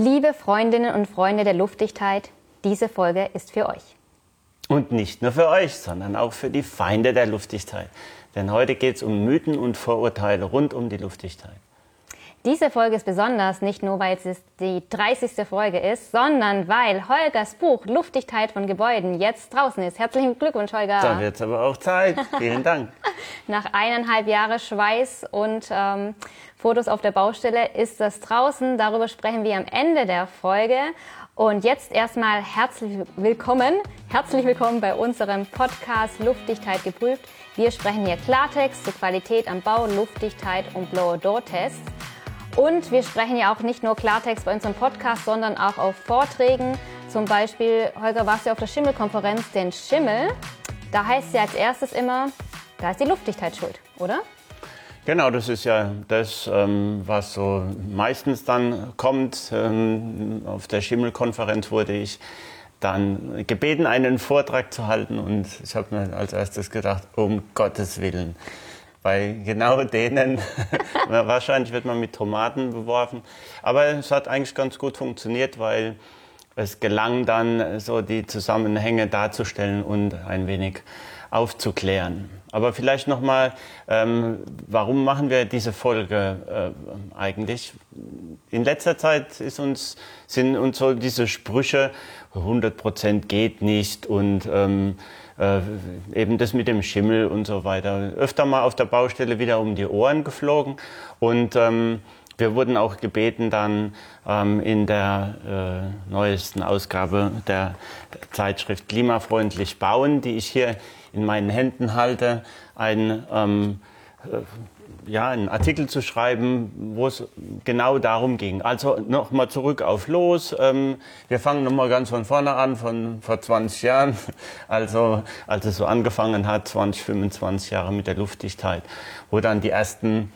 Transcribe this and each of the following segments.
Liebe Freundinnen und Freunde der Luftdichtheit, diese Folge ist für euch. Und nicht nur für euch, sondern auch für die Feinde der Luftdichtheit. Denn heute geht es um Mythen und Vorurteile rund um die Luftdichtheit. Diese Folge ist besonders, nicht nur weil es die 30. Folge ist, sondern weil Holgers Buch Luftdichtheit von Gebäuden jetzt draußen ist. Herzlichen Glückwunsch, Holger. Da wird es aber auch Zeit. Vielen Dank. Nach eineinhalb Jahren Schweiß und ähm, Fotos auf der Baustelle ist das draußen. Darüber sprechen wir am Ende der Folge. Und jetzt erstmal herzlich willkommen. Herzlich willkommen bei unserem Podcast Luftdichtheit geprüft. Wir sprechen hier Klartext zur Qualität am Bau, Luftdichtheit und Blower-Door-Tests. Und wir sprechen ja auch nicht nur Klartext bei unserem Podcast, sondern auch auf Vorträgen. Zum Beispiel, Holger, warst du auf der Schimmelkonferenz, den Schimmel. Da heißt es ja als erstes immer, da ist die Luftdichtheit schuld, oder? Genau, das ist ja das, ähm, was so meistens dann kommt. Ähm, auf der Schimmelkonferenz wurde ich dann gebeten, einen Vortrag zu halten und ich habe mir als erstes gedacht, um Gottes Willen bei genau denen, wahrscheinlich wird man mit Tomaten beworfen. Aber es hat eigentlich ganz gut funktioniert, weil es gelang dann, so die Zusammenhänge darzustellen und ein wenig aufzuklären. Aber vielleicht nochmal, ähm, warum machen wir diese Folge äh, eigentlich? In letzter Zeit ist uns, sind uns so diese Sprüche, 100 Prozent geht nicht und ähm, äh, eben das mit dem Schimmel und so weiter, öfter mal auf der Baustelle wieder um die Ohren geflogen. Und ähm, wir wurden auch gebeten, dann ähm, in der äh, neuesten Ausgabe der Zeitschrift Klimafreundlich bauen, die ich hier in meinen Händen halte, ein ähm, äh, ja, einen Artikel zu schreiben, wo es genau darum ging. Also nochmal zurück auf Los. Ähm, wir fangen nochmal ganz von vorne an, von vor 20 Jahren, also als es so angefangen hat, 20, 25 Jahre mit der Luftdichtheit, wo dann die ersten,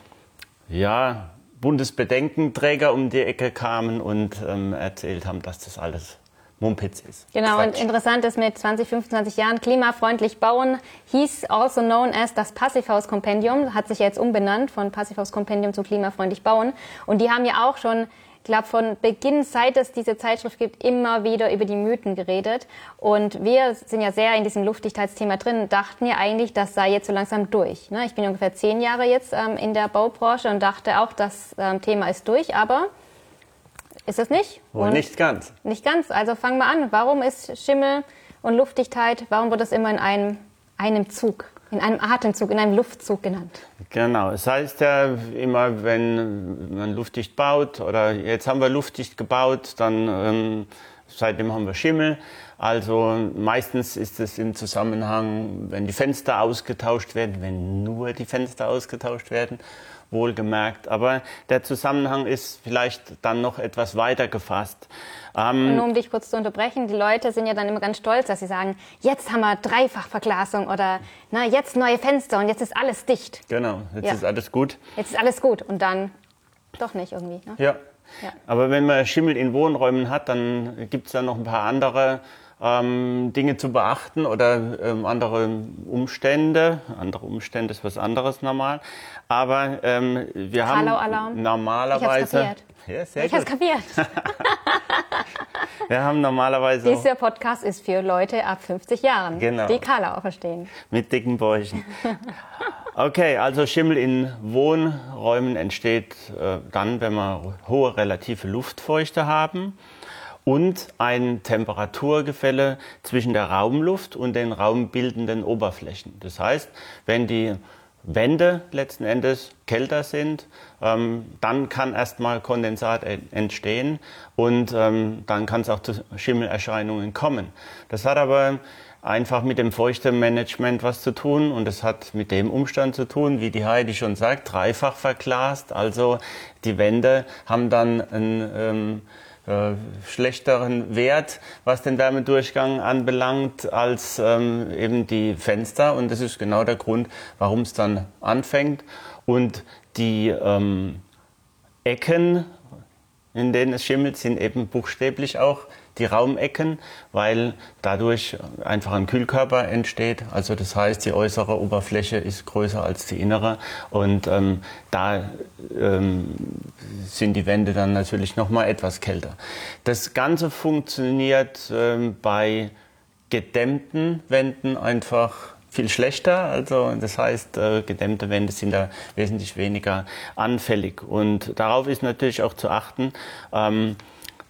ja, Bundesbedenkenträger um die Ecke kamen und ähm, erzählt haben, dass das alles Mumpitz ist. Genau, Quatsch. und interessant ist mit 20, 25 Jahren klimafreundlich bauen, hieß also known as das Passivhaus-Kompendium, hat sich jetzt umbenannt von Passivhaus-Kompendium zu klimafreundlich bauen. Und die haben ja auch schon ich glaube, von Beginn, seit es diese Zeitschrift gibt, immer wieder über die Mythen geredet. Und wir sind ja sehr in diesem Luftdichtheitsthema drin, dachten ja eigentlich, das sei jetzt so langsam durch. Ne? Ich bin ungefähr zehn Jahre jetzt ähm, in der Baubranche und dachte auch, das ähm, Thema ist durch. Aber ist es nicht? Wohl nicht ganz. Nicht ganz. Also fangen wir an. Warum ist Schimmel und Luftdichtheit, warum wird das immer in einem, einem Zug, in einem Atemzug, in einem Luftzug genannt? Genau. Es heißt ja immer, wenn man luftdicht baut oder jetzt haben wir luftdicht gebaut, dann ähm, seitdem haben wir Schimmel. Also meistens ist es im Zusammenhang, wenn die Fenster ausgetauscht werden, wenn nur die Fenster ausgetauscht werden wohlgemerkt. Aber der Zusammenhang ist vielleicht dann noch etwas weiter gefasst. Ähm, und nur um dich kurz zu unterbrechen, die Leute sind ja dann immer ganz stolz, dass sie sagen, jetzt haben wir Dreifachverglasung oder na, jetzt neue Fenster und jetzt ist alles dicht. Genau, jetzt ja. ist alles gut. Jetzt ist alles gut und dann doch nicht irgendwie. Ne? Ja. ja. Aber wenn man Schimmel in Wohnräumen hat, dann gibt es da noch ein paar andere ähm, Dinge zu beachten oder ähm, andere Umstände. Andere Umstände ist was anderes normal. Aber ähm, wir haben normalerweise. Ich ja, sehr ich hab's kapiert. wir haben normalerweise. Dieser Podcast ist für Leute ab 50 Jahren, genau. die Karlau verstehen. Mit dicken Bäuchen. Okay, also Schimmel in Wohnräumen entsteht äh, dann, wenn wir hohe relative Luftfeuchte haben und ein Temperaturgefälle zwischen der Raumluft und den raumbildenden Oberflächen. Das heißt, wenn die Wände letzten Endes kälter sind, ähm, dann kann erstmal Kondensat entstehen und ähm, dann kann es auch zu Schimmelerscheinungen kommen. Das hat aber einfach mit dem Feuchtemanagement was zu tun und es hat mit dem Umstand zu tun, wie die Heidi schon sagt, dreifach verglast. Also die Wände haben dann ein ähm, äh, schlechteren Wert, was den Wärmedurchgang anbelangt, als ähm, eben die Fenster. Und das ist genau der Grund, warum es dann anfängt. Und die ähm, Ecken, in denen es schimmelt, sind eben buchstäblich auch die Raumecken, weil dadurch einfach ein Kühlkörper entsteht. Also das heißt, die äußere Oberfläche ist größer als die innere und ähm, da ähm, sind die Wände dann natürlich noch mal etwas kälter. Das Ganze funktioniert ähm, bei gedämmten Wänden einfach viel schlechter. Also das heißt, äh, gedämmte Wände sind da wesentlich weniger anfällig. Und darauf ist natürlich auch zu achten, ähm,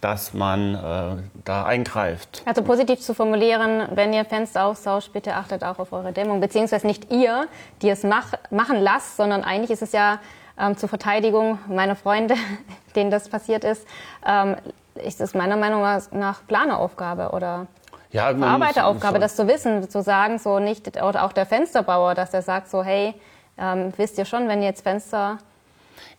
dass man äh, da eingreift. Also positiv zu formulieren, wenn ihr Fenster austauscht, bitte achtet auch auf eure Dämmung, beziehungsweise nicht ihr, die es mach, machen lasst, sondern eigentlich ist es ja ähm, zur Verteidigung meiner Freunde, denen das passiert ist, ähm, ist es meiner Meinung nach Planeraufgabe oder ja, Verarbeiteraufgabe, das zu wissen, zu sagen, so nicht, oder auch der Fensterbauer, dass er sagt so, hey, ähm, wisst ihr schon, wenn ihr jetzt Fenster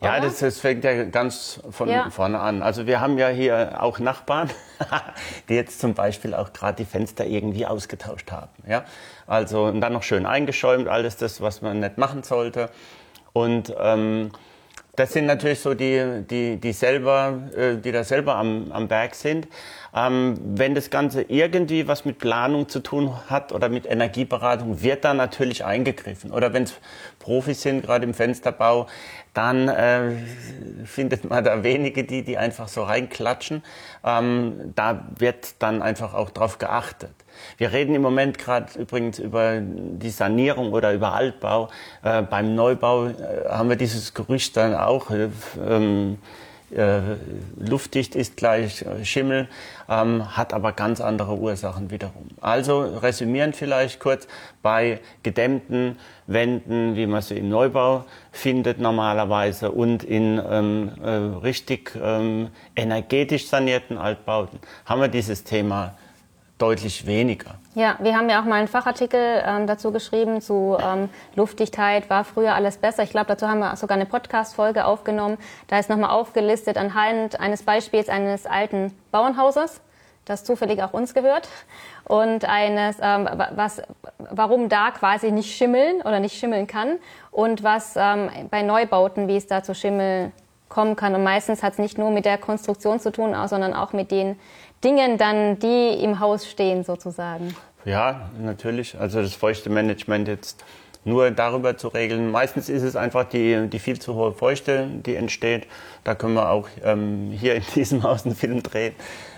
ja, das, das, fängt ja ganz von ja. vorne an. Also wir haben ja hier auch Nachbarn, die jetzt zum Beispiel auch gerade die Fenster irgendwie ausgetauscht haben. Ja? Also und dann noch schön eingeschäumt, alles das, was man nicht machen sollte. Und ähm, das sind natürlich so die, die, die selber, äh, die da selber am, am Berg sind. Ähm, wenn das Ganze irgendwie was mit Planung zu tun hat oder mit Energieberatung, wird da natürlich eingegriffen. Oder wenn es Profis sind, gerade im Fensterbau, dann äh, findet man da wenige, die, die einfach so reinklatschen. Ähm, da wird dann einfach auch drauf geachtet. Wir reden im Moment gerade übrigens über die Sanierung oder über Altbau. Äh, beim Neubau äh, haben wir dieses Gerücht dann auch. Äh, ähm, äh, luftdicht ist gleich äh, Schimmel, ähm, hat aber ganz andere Ursachen wiederum. Also resümierend vielleicht kurz, bei gedämmten Wänden, wie man sie im Neubau findet normalerweise und in ähm, äh, richtig ähm, energetisch sanierten Altbauten, haben wir dieses Thema deutlich weniger. Ja, wir haben ja auch mal einen Fachartikel ähm, dazu geschrieben zu ähm, Luftdichtheit. War früher alles besser? Ich glaube, dazu haben wir sogar eine Podcast-Folge aufgenommen. Da ist nochmal aufgelistet anhand eines Beispiels eines alten Bauernhauses, das zufällig auch uns gehört. Und eines, ähm, was, warum da quasi nicht schimmeln oder nicht schimmeln kann und was ähm, bei Neubauten, wie es da zu Schimmel kommen kann. Und meistens hat es nicht nur mit der Konstruktion zu tun, sondern auch mit den Dingen dann, die im Haus stehen sozusagen? Ja, natürlich. Also das feuchte Management jetzt nur darüber zu regeln. Meistens ist es einfach die, die viel zu hohe Feuchte, die entsteht. Da können wir auch ähm, hier in diesem Haus einen Film drehen.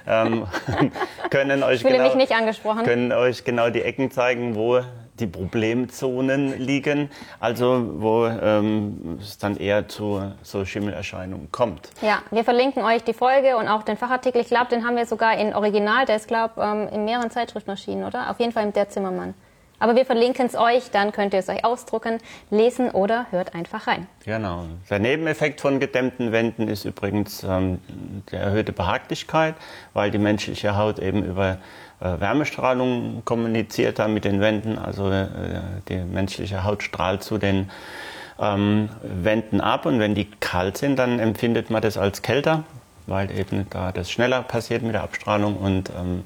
Ähm, können euch ich fühle genau, mich nicht angesprochen. Können euch genau die Ecken zeigen, wo die Problemzonen liegen, also wo ähm, es dann eher zu so Schimmelerscheinungen kommt. Ja, wir verlinken euch die Folge und auch den Fachartikel. Ich glaube, den haben wir sogar in Original, der ist, glaube ähm, in mehreren Zeitschriften erschienen, oder? Auf jeden Fall im Der Zimmermann. Aber wir verlinken es euch, dann könnt ihr es euch ausdrucken, lesen oder hört einfach rein. Genau. Der Nebeneffekt von gedämmten Wänden ist übrigens ähm, die erhöhte Behaglichkeit, weil die menschliche Haut eben über Wärmestrahlung kommuniziert da mit den Wänden. Also äh, die menschliche Haut strahlt zu den ähm, Wänden ab und wenn die kalt sind, dann empfindet man das als kälter, weil eben da das schneller passiert mit der Abstrahlung und ähm,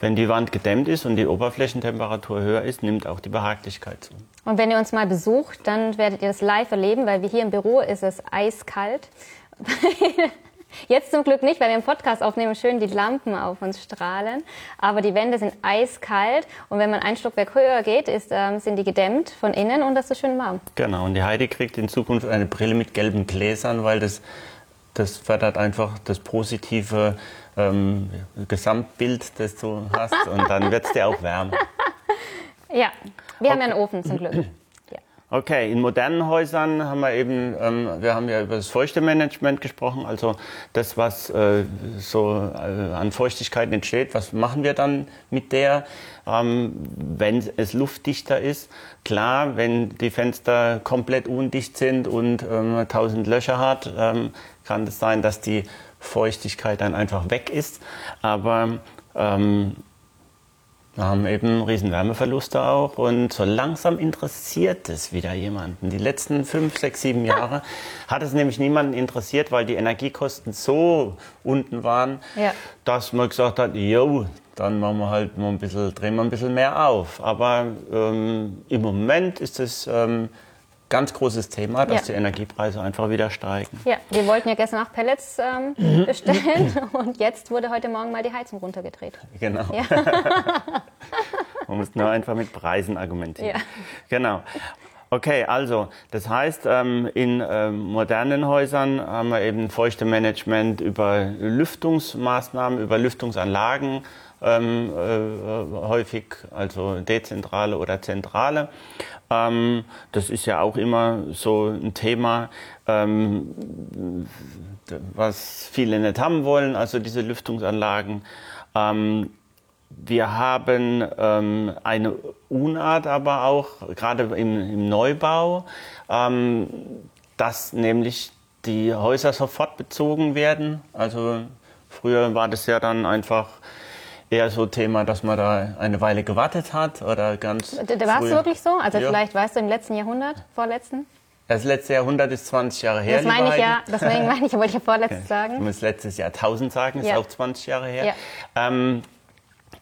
wenn die Wand gedämmt ist und die Oberflächentemperatur höher ist, nimmt auch die Behaglichkeit zu. Und wenn ihr uns mal besucht, dann werdet ihr das live erleben, weil wir hier im Büro ist es eiskalt. Jetzt zum Glück nicht, weil wir im Podcast aufnehmen, schön die Lampen auf uns strahlen. Aber die Wände sind eiskalt und wenn man ein Stockwerk höher geht, ist, ähm, sind die gedämmt von innen und das ist schön warm. Genau, und die Heidi kriegt in Zukunft eine Brille mit gelben Gläsern, weil das, das fördert einfach das positive ähm, Gesamtbild, das du hast und dann wird es dir auch wärmer. Ja, wir okay. haben ja einen Ofen zum Glück. Okay, in modernen Häusern haben wir eben, ähm, wir haben ja über das Feuchtemanagement gesprochen, also das, was äh, so äh, an Feuchtigkeit entsteht, was machen wir dann mit der, ähm, wenn es luftdichter ist? Klar, wenn die Fenster komplett undicht sind und ähm, 1000 Löcher hat, ähm, kann es das sein, dass die Feuchtigkeit dann einfach weg ist, aber ähm, wir haben eben riesen Wärmeverluste auch und so langsam interessiert es wieder jemanden. Die letzten fünf, sechs, sieben Jahre hat es nämlich niemanden interessiert, weil die Energiekosten so unten waren, ja. dass man gesagt hat, jo, dann machen wir halt mal ein bisschen, drehen wir ein bisschen mehr auf. Aber ähm, im Moment ist es ähm, ganz großes Thema, dass Ja. die Energiepreise einfach wieder steigen. Ja, wir wollten ja gestern auch Pellets ähm, bestellen und jetzt wurde heute Morgen mal die Heizung runtergedreht. Genau. Ja. Man muss nur einfach mit Preisen argumentieren. Ja. Genau. Okay, also das heißt, ähm, in ähm, modernen Häusern haben wir eben feuchte Management über Lüftungsmaßnahmen, über Lüftungsanlagen ähm, äh, häufig, also dezentrale oder zentrale. Ähm, das ist ja auch immer so ein Thema, ähm, was viele nicht haben wollen, also diese Lüftungsanlagen. Ähm, wir haben ähm, eine Unart aber auch, gerade im, im Neubau, ähm, dass nämlich die Häuser sofort bezogen werden. Also früher war das ja dann einfach eher so Thema, dass man da eine Weile gewartet hat oder ganz. War es wirklich so? Also Ja. vielleicht weißt du im letzten Jahrhundert, vorletzten? Das letzte Jahrhundert ist 20 Jahre her. Das meine ich ja, deswegen meine ich, wollte ich ja vorletztes Ich sagen. muss letztes Jahrtausend sagen, ist Ja. auch 20 Jahre her. Ja. Ähm,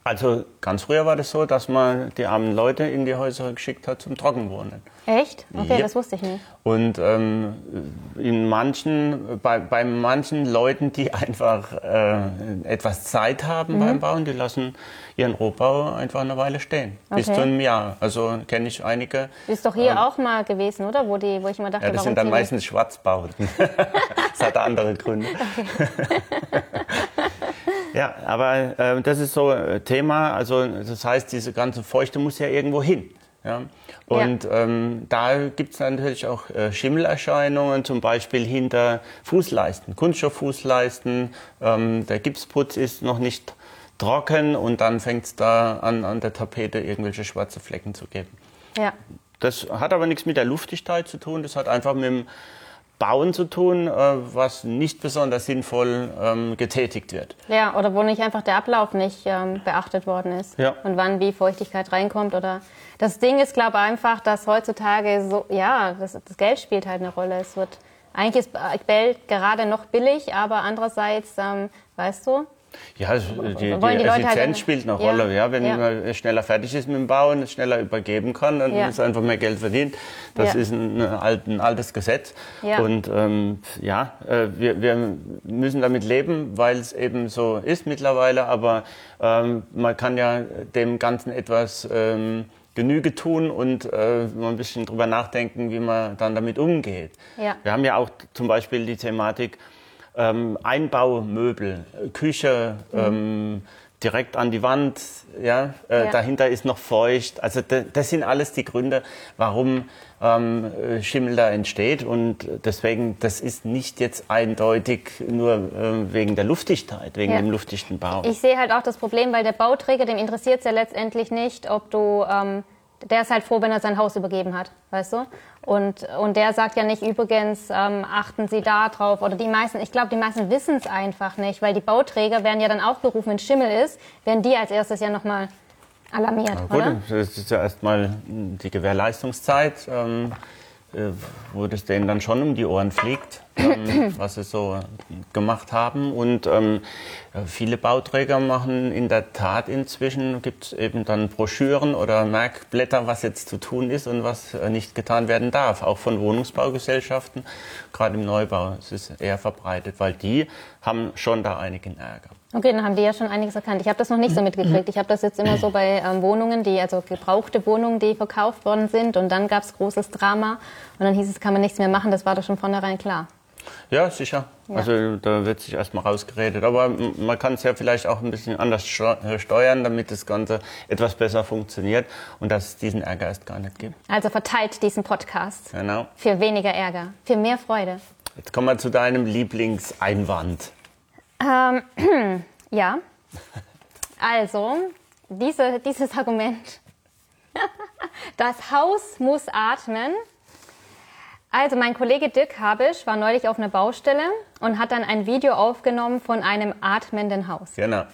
also ganz früher war das so, dass man die armen Leute in die Häuser geschickt hat zum Trockenwohnen. Echt? Okay, Ja. das wusste ich nicht. Und ähm, in manchen, bei, bei manchen Leuten, die einfach äh, etwas Zeit haben Mhm. beim Bauen, die lassen ihren Rohbau einfach eine Weile stehen. Bis Okay. zu einem Jahr. Also kenne ich einige. Ist doch hier auch mal gewesen, oder? Wo, die, wo ich immer dachte, Ja, das sind dann meistens Schwarzbauten. das hat andere Gründe. ja, aber äh, das ist so ein Thema. Also das heißt, diese ganze Feuchte muss ja irgendwo hin. Ja? Und Ähm, da gibt es natürlich auch äh, Schimmelerscheinungen, zum Beispiel hinter Fußleisten, Kunststofffußleisten. Ähm, der Gipsputz ist noch nicht trocken und dann fängt es da an, an der Tapete irgendwelche schwarze Flecken zu geben. Ja. Das hat aber nichts mit der Luftigkeit zu tun, das hat einfach mit dem Bauen zu tun, äh, was nicht besonders sinnvoll ähm, getätigt wird. ja, oder wo nicht einfach der Ablauf nicht ähm, beachtet worden ist. Ja. Und wann wie Feuchtigkeit reinkommt. Oder das Ding ist, glaube ich, einfach, dass heutzutage so, ja, das, das Geld spielt halt eine Rolle. Es wird, eigentlich ist Geld gerade noch billig, aber andererseits, ähm, weißt du, Ja, die, die, die halt Effizienz spielt eine Rolle. Ja, wenn ja. man schneller fertig ist mit dem Bauen, es schneller übergeben kann, dann Ja. ist einfach mehr Geld verdient. Das ist ein, ein altes Gesetz. Ja. Und ähm, ja, äh, wir, wir müssen damit leben, weil es eben so ist mittlerweile. Aber ähm, man kann ja dem Ganzen etwas ähm, Genüge tun und äh, mal ein bisschen drüber nachdenken, wie man dann damit umgeht. Ja. Wir haben ja auch zum Beispiel die Thematik ähm, Einbaumöbel, äh, Küche ähm, direkt an die Wand, ja, äh, Ja. dahinter ist noch feucht. Also da, das sind alles die Gründe, warum ähm, äh, Schimmel da entsteht und deswegen, das ist nicht jetzt eindeutig nur ähm, wegen der Luftigkeit, wegen Ja. dem luftdichten Bau. Ich sehe halt auch das Problem, weil der Bauträger, dem interessiert es ja letztendlich nicht, ob du, ähm, der ist halt froh, wenn er sein Haus übergeben hat, weißt du? Und, und der sagt ja nicht, übrigens, ähm, achten Sie da drauf. Oder die meisten, ich glaube, die meisten wissen es einfach nicht, weil die Bauträger werden ja dann auch gerufen, wenn Schimmel ist, werden die als erstes ja nochmal alarmiert, Gut, oder? das ist ja erstmal die Gewährleistungszeit, ähm, äh, wo das denen dann schon um die Ohren fliegt, ähm, was sie so gemacht haben. Und ähm, ja, viele Bauträger machen in der Tat inzwischen, gibt es eben dann Broschüren oder Merkblätter, was jetzt zu tun ist und was äh, nicht getan werden darf, auch von Wohnungsbaugesellschaften, gerade im Neubau. Es ist eher verbreitet, weil die haben schon da einigen Ärger. Okay, dann haben die ja schon einiges erkannt. Ich habe das noch nicht so mitgekriegt. Ich habe das jetzt immer so bei ähm, Wohnungen, die, also gebrauchte Wohnungen, die verkauft worden sind. Und dann gab es großes Drama. Und dann hieß es, kann man nichts mehr machen. Das war doch schon vornherein klar. Ja, sicher. Ja. Also da wird sich erstmal rausgeredet. Aber man kann es ja vielleicht auch ein bisschen anders äh, steuern, damit das Ganze etwas besser funktioniert und dass es diesen Ärger erst gar nicht gibt. Also verteilt diesen Podcast Genau. für weniger Ärger, für mehr Freude. Jetzt kommen wir zu deinem Lieblingseinwand. Ähm, ja. Also, diese, dieses Argument. Das Haus muss atmen. Also, mein Kollege Dirk Habisch war neulich auf einer Baustelle und hat dann ein Video aufgenommen von einem atmenden Haus. Genau.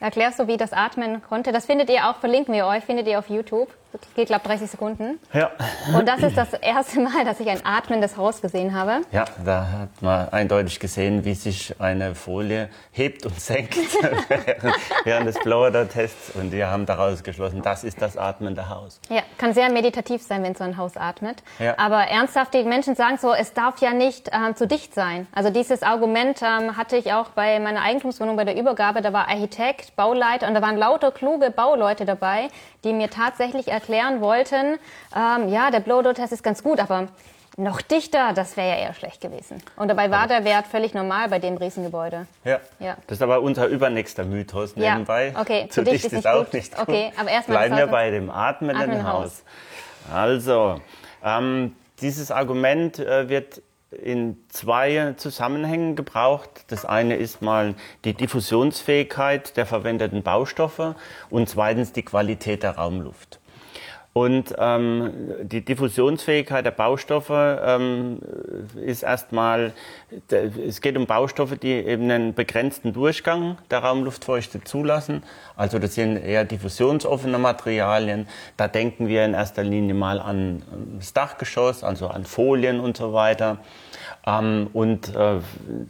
Erklärst du, wie das atmen konnte? Das findet ihr auch, verlinken wir euch, findet ihr auf YouTube. Geht, glaube 30 Sekunden. Ja. Und das ist das erste Mal, dass ich ein atmendes Haus gesehen habe. Ja, da hat man eindeutig gesehen, wie sich eine Folie hebt und senkt während des Blower-Tests. Und wir haben daraus geschlossen, das ist das atmende Haus. Ja, kann sehr meditativ sein, wenn so ein Haus atmet. Ja. Aber ernsthaft, die Menschen sagen so, es darf ja nicht ähm, zu dicht sein. Also dieses Argument ähm, hatte ich auch bei meiner Eigentumswohnung bei der Übergabe. Da war Architekt, Bauleiter und da waren lauter kluge Bauleute dabei, die mir tatsächlich erklären wollten, ähm, ja, der Blow-Door-Test ist ganz gut, aber noch dichter, das wäre ja eher schlecht gewesen. Und dabei war der Wert völlig normal bei dem Riesengebäude. Ja. Ja. Das ist aber unser übernächster Mythos Ja. nebenbei. Okay, zu zu dicht dicht ist nicht auch gut. nicht gut. Okay, aber erstmal Bleiben wir bei dem atmenden Atmenden Haus. Haus. Also, ähm, dieses Argument äh, wird in zwei Zusammenhängen gebraucht. Das eine ist mal die Diffusionsfähigkeit der verwendeten Baustoffe und zweitens die Qualität der Raumluft. Und ähm, die Diffusionsfähigkeit der Baustoffe ähm, ist erstmal, es geht um Baustoffe, die eben einen begrenzten Durchgang der Raumluftfeuchte zulassen. Also das sind eher diffusionsoffene Materialien. Da denken wir in erster Linie mal an ähm, das Dachgeschoss, also an Folien und so weiter. Ähm, und äh,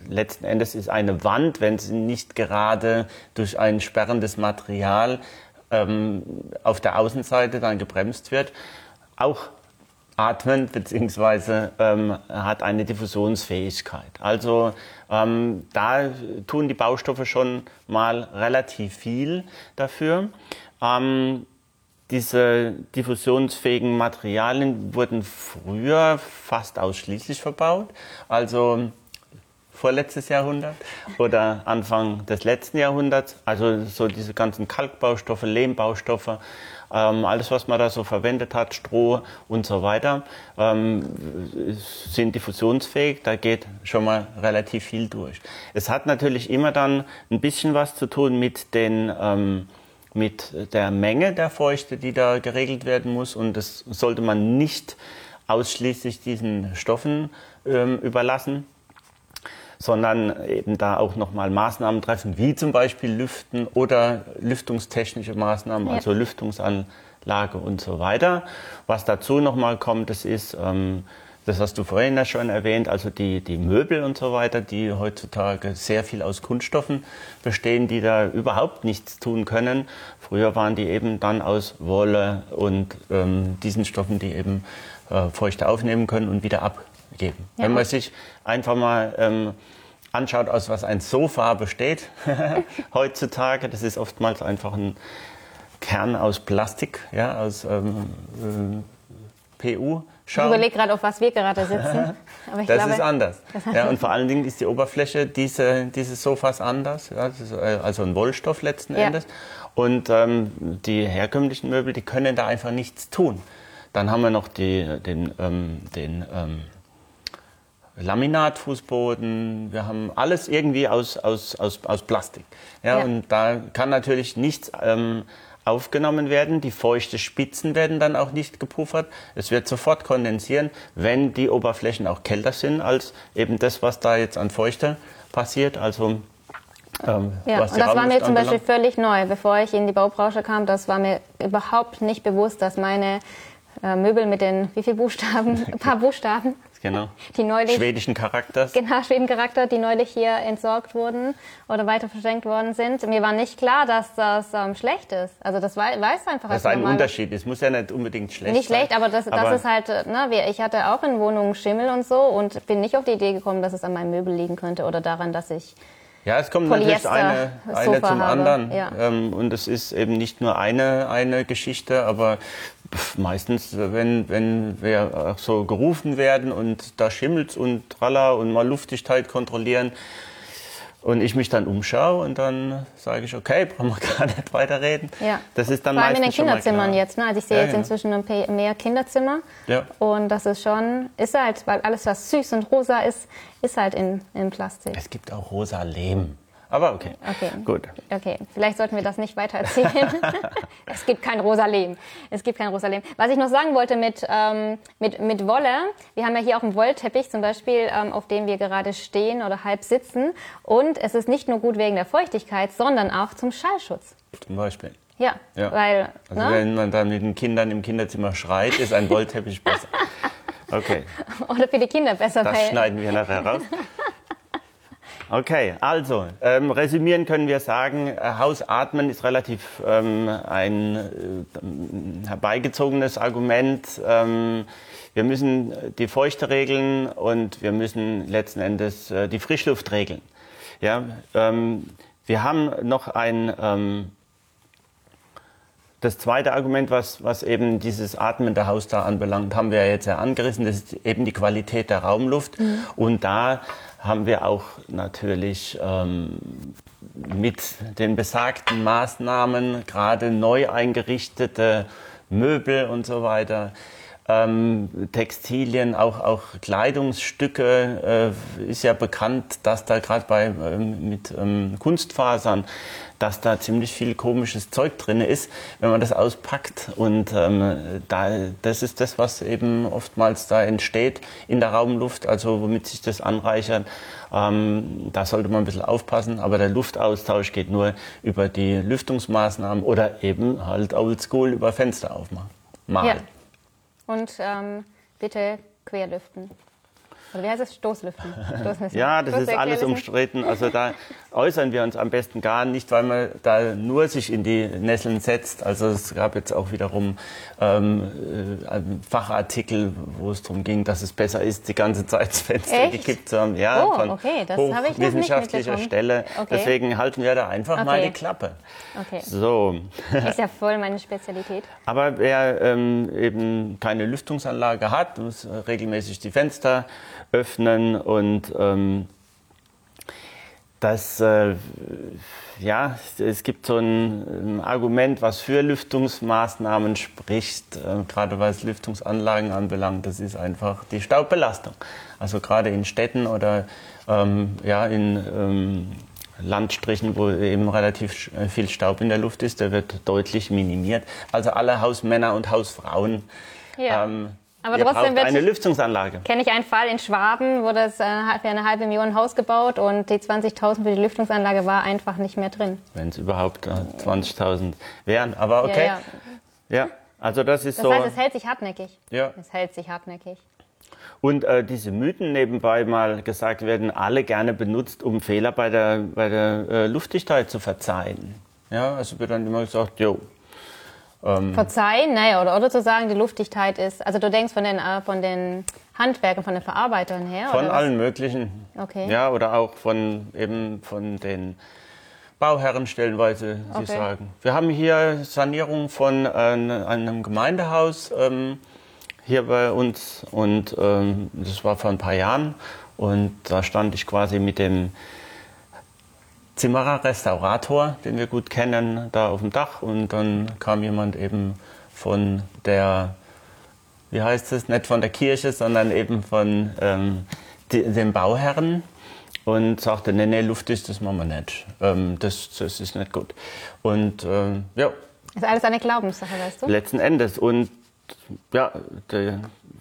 letzten Endes ist eine Wand, wenn sie nicht gerade durch ein sperrendes Material ähm, auf der Außenseite dann gebremst wird, auch atmend beziehungsweise ähm, hat eine Diffusionsfähigkeit. Also ähm, da tun die Baustoffe schon mal relativ viel dafür. Ähm, diese diffusionsfähigen Materialien wurden früher fast ausschließlich verbaut. Also vorletztes Jahrhundert oder Anfang des letzten Jahrhunderts. Also so diese ganzen Kalkbaustoffe, Lehmbaustoffe, ähm, alles was man da so verwendet hat, Stroh und so weiter, ähm, sind diffusionsfähig. Da geht schon mal relativ viel durch. Es hat natürlich immer dann ein bisschen was zu tun mit den ähm, mit der Menge der Feuchte, die da geregelt werden muss. Und das sollte man nicht ausschließlich diesen Stoffen ähm, überlassen sondern eben da auch nochmal Maßnahmen treffen, wie zum Beispiel Lüften oder lüftungstechnische Maßnahmen, Ja. also Lüftungsanlage und so weiter. Was dazu nochmal kommt, das ist, ähm, das hast du vorhin ja schon erwähnt, also die, die Möbel und so weiter, die heutzutage sehr viel aus Kunststoffen bestehen, die da überhaupt nichts tun können. Früher waren die eben dann aus Wolle und ähm, diesen Stoffen, die eben äh, Feuchte aufnehmen können und wieder abgeben. Ja. Wenn man sich einfach mal ähm, anschaut, aus was ein Sofa besteht heutzutage, das ist oftmals einfach ein Kern aus Plastik, ja, aus ähm, äh, PU. Ich überlege gerade, auf was wir gerade sitzen. Das glaube, ist anders. Ja, und vor allen Dingen ist die Oberfläche diese, dieses Sofas anders. Ja, äh, also ein Wollstoff letzten Ja. Endes. Und ähm, die herkömmlichen Möbel, die können da einfach nichts tun. Dann haben wir noch die, den, ähm, den ähm, Laminatfußboden. Wir haben alles irgendwie aus, aus, aus, aus Plastik. Ja, Ja. Und da kann natürlich nichts ähm, aufgenommen werden. Die feuchte Spitzen werden dann auch nicht gepuffert. Es wird sofort kondensieren, wenn die Oberflächen auch kälter sind als eben das, was da jetzt an Feuchte passiert. Also ähm, Ja, was und das war mir zum Beispiel anbelangt. völlig neu. Bevor ich in die Baubranche kam, das war mir überhaupt nicht bewusst, dass meine äh, Möbel mit den, wie viel Buchstaben? Ein paar Buchstaben, genau. die neulich, schwedischen Charakters. genau, Schwedencharakter, die neulich hier entsorgt wurden oder weiter verschenkt worden sind. Mir war nicht klar, dass das ähm, schlecht ist. Also das wei- weiß einfach Das ist ein Unterschied. Es muss ja nicht unbedingt schlecht Nicht sein. schlecht, aber das, das ist halt, ne, ich hatte auch in Wohnungen Schimmel und so und bin nicht auf die Idee gekommen, dass es an meinem Möbel liegen könnte oder daran, dass ich Ja, es kommt natürlich Polyester- eine, eine Sofa zum habe, anderen. ja. Ähm, und es ist eben nicht nur eine, eine Geschichte, aber meistens, wenn, wenn wir auch so gerufen werden und da schimmelt und tralla und mal Luftdichtheit kontrollieren und ich mich dann umschaue und dann sage ich, okay, brauchen wir gar nicht weiterreden. Ja. Das ist dann Vor allem in den Kinderzimmern jetzt. Ne? Also ich sehe Ja, jetzt genau. inzwischen ein paar mehr Kinderzimmer. Ja. Und das ist schon, ist halt, weil alles, was süß und rosa ist, ist halt in, in Plastik. Es gibt auch rosa Lehm. Aber okay. Okay. Gut. Okay, vielleicht sollten wir das nicht weiter erzählen. es gibt kein rosa Lehm. Es gibt kein rosa Lehm. Was ich noch sagen wollte mit, ähm, mit, mit Wolle, wir haben ja hier auch einen Wollteppich zum Beispiel, ähm, auf dem wir gerade stehen oder halb sitzen. Und es ist nicht nur gut wegen der Feuchtigkeit, sondern auch zum Schallschutz. Zum Beispiel. Ja, Ja. weil, Also ne? wenn man dann mit den Kindern im Kinderzimmer schreit, ist ein Wollteppich besser. Okay, oder für die Kinder besser, das schneiden wir nachher raus. Okay, also ähm, resümieren können wir sagen, äh, Hausatmen ist relativ ähm, ein äh, herbeigezogenes Argument. Ähm, wir müssen die Feuchte regeln und wir müssen letzten Endes äh, die Frischluft regeln. Ja, ähm, wir haben noch ein ähm, das zweite Argument, was, was eben dieses Atmen der Haus da anbelangt, haben wir ja jetzt ja angerissen, das ist eben die Qualität der Raumluft. Und da haben wir auch natürlich ähm, mit den besagten Maßnahmen, gerade neu eingerichtete Möbel und so weiter, ähm, Textilien, auch, auch Kleidungsstücke, äh, ist ja bekannt, dass da gerade bei ähm, mit ähm, Kunstfasern, dass da ziemlich viel komisches Zeug drin ist, wenn man das auspackt. Und ähm, da, das ist das, was eben oftmals da entsteht in der Raumluft, also womit sich das anreichert. Ähm, da sollte man ein bisschen aufpassen, aber der Luftaustausch geht nur über die Lüftungsmaßnahmen oder eben halt oldschool über Fenster aufmachen. Mal. Ja. Und ähm, bitte querlüften. Oder wie heißt es? Stoßlüften. Stoßlüften. Ja, das ist alles umstritten. Also da äußern wir uns am besten gar nicht, weil man da nur sich in die Nesseln setzt. Also es gab jetzt auch wiederum ähm, äh, Fachartikel, wo es darum ging, dass es besser ist, die ganze Zeit das Fenster Echt? gekippt zu haben. Ja, Oh, von okay, das habe ich mitbekommen. Stelle. Okay. Deswegen halten wir da einfach mal Okay. die Klappe. Okay. So. Ist ja voll meine Spezialität. Aber wer ähm, eben keine Lüftungsanlage hat, muss regelmäßig die Fenster öffnen und ähm, das, äh, ja, es gibt so ein Argument, was für Lüftungsmaßnahmen spricht, äh, gerade was Lüftungsanlagen anbelangt, das ist einfach die Staubbelastung. Also gerade in Städten oder ähm, ja, in ähm, Landstrichen, wo eben relativ äh, viel Staub in der Luft ist, der wird deutlich minimiert. Also alle Hausmänner und Hausfrauen, Ja. ähm, Aber ihr trotzdem wird- eine Lüftungsanlage. Kenne ich einen Fall in Schwaben, wo das äh, für eine halbe Million Haus gebaut und die 20.000 für die Lüftungsanlage war einfach nicht mehr drin. Wenn es überhaupt äh, 20.000 wären. Aber okay. Ja, Ja, ja. also das ist Das so. heißt, es hält sich hartnäckig. Ja. Es hält sich hartnäckig. Und äh, diese Mythen nebenbei mal gesagt werden alle gerne benutzt, um Fehler bei der, bei der äh, Luftdichtheit zu verzeihen. Ja, also wird dann immer gesagt, jo, Verzeihen, naja, oder, oder zu sagen, die Luftdichtheit ist, also du denkst von den, äh, von den Handwerkern, von den Verarbeitern her? von was? allen möglichen. Okay. Ja, oder auch von eben von den Bauherren stellenweise, sie Okay. sagen. Wir haben hier Sanierung von äh, einem Gemeindehaus ähm, hier bei uns und ähm, das war vor ein paar Jahren und da stand ich quasi mit dem Zimmerer Restaurator, den wir gut kennen, da auf dem Dach und dann kam jemand eben von der, wie heißt es, nicht von der Kirche, sondern eben von ähm, dem Bauherren und sagte, nee, nee, Luft ist, das machen wir nicht. Ähm, das, das ist nicht gut. Und ähm, ja, Ist alles eine Glaubenssache, weißt du? letzten Endes. Und ja, die,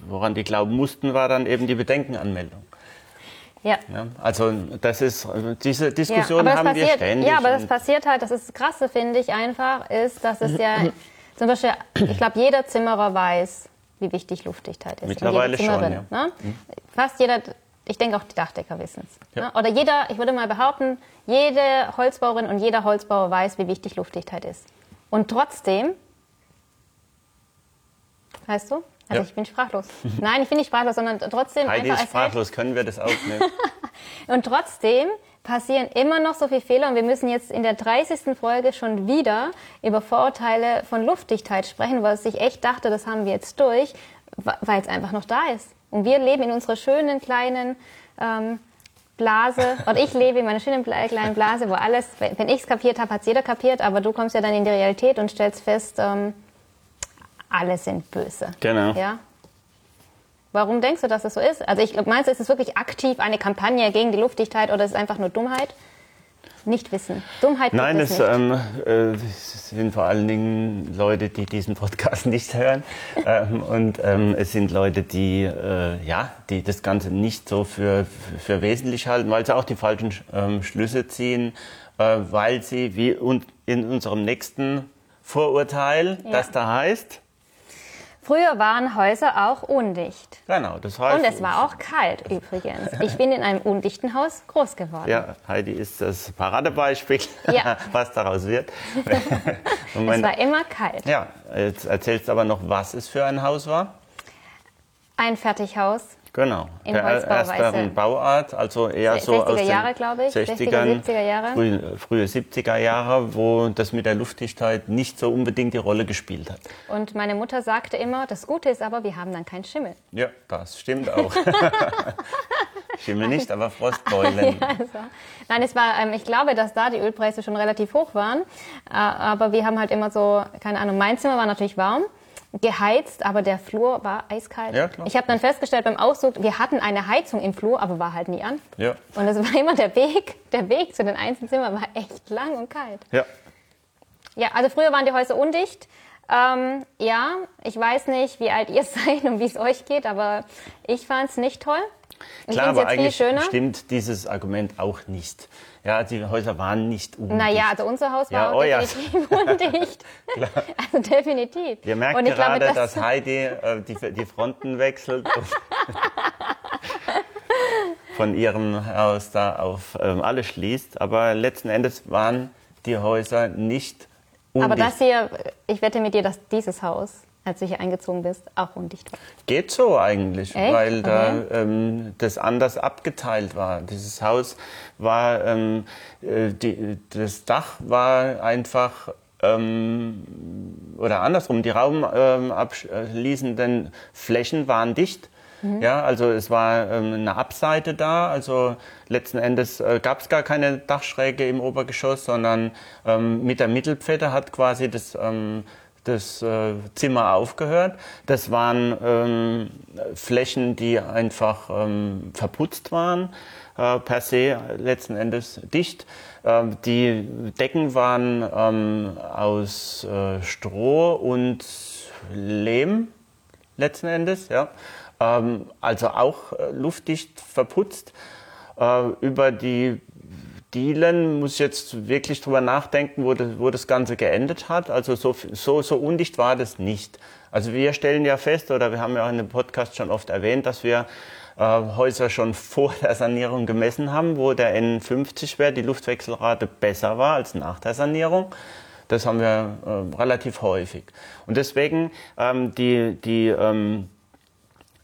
woran die glauben mussten, war dann eben die Bedenkenanmeldung. Ja. Ja, also das ist, diese Ja, Diskussion das haben wir passiert, ständig. ja, aber das passiert halt, das ist das Krasse, finde ich einfach, ist, dass es ja, zum Beispiel, ich glaube, jeder Zimmerer weiß, wie wichtig Luftdichtheit ist. Mittlerweile schon, Ne? Fast jeder, ich denke auch die Dachdecker wissen es. Ja. Ne? Oder jeder, ich würde mal behaupten, jede Holzbauerin und jeder Holzbauer weiß, wie wichtig Luftdichtheit ist. Und trotzdem, weißt du? Also Ja. ich bin sprachlos. Nein, ich bin nicht sprachlos, sondern trotzdem Heidi einfach ist sprachlos, können wir das aufnehmen? und trotzdem passieren immer noch so viele Fehler und wir müssen jetzt in der 30. Folge schon wieder über Vorurteile von Luftdichtheit sprechen, weil ich echt dachte, das haben wir jetzt durch, weil es einfach noch da ist. Und wir leben in unserer schönen kleinen ähm, Blase, und ich lebe in meiner schönen kleinen Blase, wo alles, wenn wenn ich es kapiert habe, hat es jeder kapiert, aber du kommst ja dann in die Realität und stellst fest, ähm, alle sind böse. Genau. Ja? Warum denkst du, dass das so ist? Also ich glaub, meinst du, ist es wirklich aktiv eine Kampagne gegen die Luftdichtheit oder ist es einfach nur Dummheit? Nicht wissen. Dummheit Nein, es ähm, äh, es sind vor allen Dingen Leute, die diesen Podcast nicht hören. ähm, und ähm, es sind Leute, die, äh, ja, die das Ganze nicht so für, für wesentlich halten, weil sie auch die falschen ähm, Schlüsse ziehen, äh, weil sie, wie un in unserem nächsten Vorurteil, Ja. das da heißt? Früher waren Häuser auch undicht. Genau, das heißt. Und es war auch kalt übrigens. Ich bin in einem undichten Haus groß geworden. Ja, Heidi ist das Paradebeispiel, Ja. was daraus wird. Und Es war immer kalt. ja, jetzt erzählst du aber noch, was es für ein Haus war. Ein Fertighaus. Genau. In der Holzbauweise. erste Bauart, also eher so 60er aus den Jahre, glaube ich. 60er, 60ern, 70er Jahre. Früh, frühe 70er Jahre, wo das mit der Luftdichtheit nicht so unbedingt die Rolle gespielt hat. Und meine Mutter sagte immer, das Gute ist aber, wir haben dann keinen Schimmel. Ja, das stimmt auch. Schimmel nicht, aber Frostbeulen. Also, nein, es war, ähm, ich glaube, dass da die Ölpreise schon relativ hoch waren. Äh, aber wir haben halt immer so, keine Ahnung, mein Zimmer war natürlich warm, geheizt, aber der Flur war eiskalt. Ja, klar. Ich habe dann festgestellt beim Auszug, wir hatten eine Heizung im Flur, aber war halt nie an. Ja. Und es war immer der Weg, der Weg zu den einzelnen Zimmern war echt lang und kalt. Ja. Ja, also früher waren die Häuser undicht. Ähm, ja, ich weiß nicht, wie alt ihr seid und wie es euch geht, aber ich fand es nicht toll. Ich Klar, aber eigentlich schöner. stimmt dieses Argument auch nicht. Ja, die Häuser waren nicht undicht. Naja, also unser Haus war Ja, auch oh ja. definitiv undicht. Also definitiv. Und ich gerade, glaube, dass Heidi äh, die, die Fronten wechselt. und von ihrem Haus da auf ähm, alle schließt. Aber letzten Endes waren die Häuser nicht undicht. Aber das hier, ich wette mit dir, dass dieses Haus, als du hier eingezogen bist, auch undicht war. Geht so eigentlich, Echt? weil da Okay. ähm, das anders abgeteilt war. Dieses Haus war, ähm, äh, die, das Dach war einfach, ähm, oder andersrum, die raumabschließenden Flächen waren dicht. Ja, also es war ähm, eine Abseite da, also letzten Endes äh, gab es gar keine Dachschräge im Obergeschoss, sondern ähm, mit der Mittelpfette hat quasi das ähm, das äh, Zimmer aufgehört. Das waren ähm, Flächen, die einfach ähm, verputzt waren, äh, per se letzten Endes dicht. Ähm, die Decken waren ähm, aus äh, Stroh und Lehm letzten Endes, ja. Ähm, also auch äh, luftdicht verputzt. Äh, über die Dielen muss jetzt wirklich drüber nachdenken, wo das, wo das Ganze geendet hat. Also so, so, so undicht war das nicht. Also wir stellen ja fest, oder wir haben ja auch in dem Podcast schon oft erwähnt, dass wir äh, Häuser schon vor der Sanierung gemessen haben, wo der N50-Wert, die Luftwechselrate, besser war als nach der Sanierung. Das haben wir äh, relativ häufig. Und deswegen ähm, die, die ähm,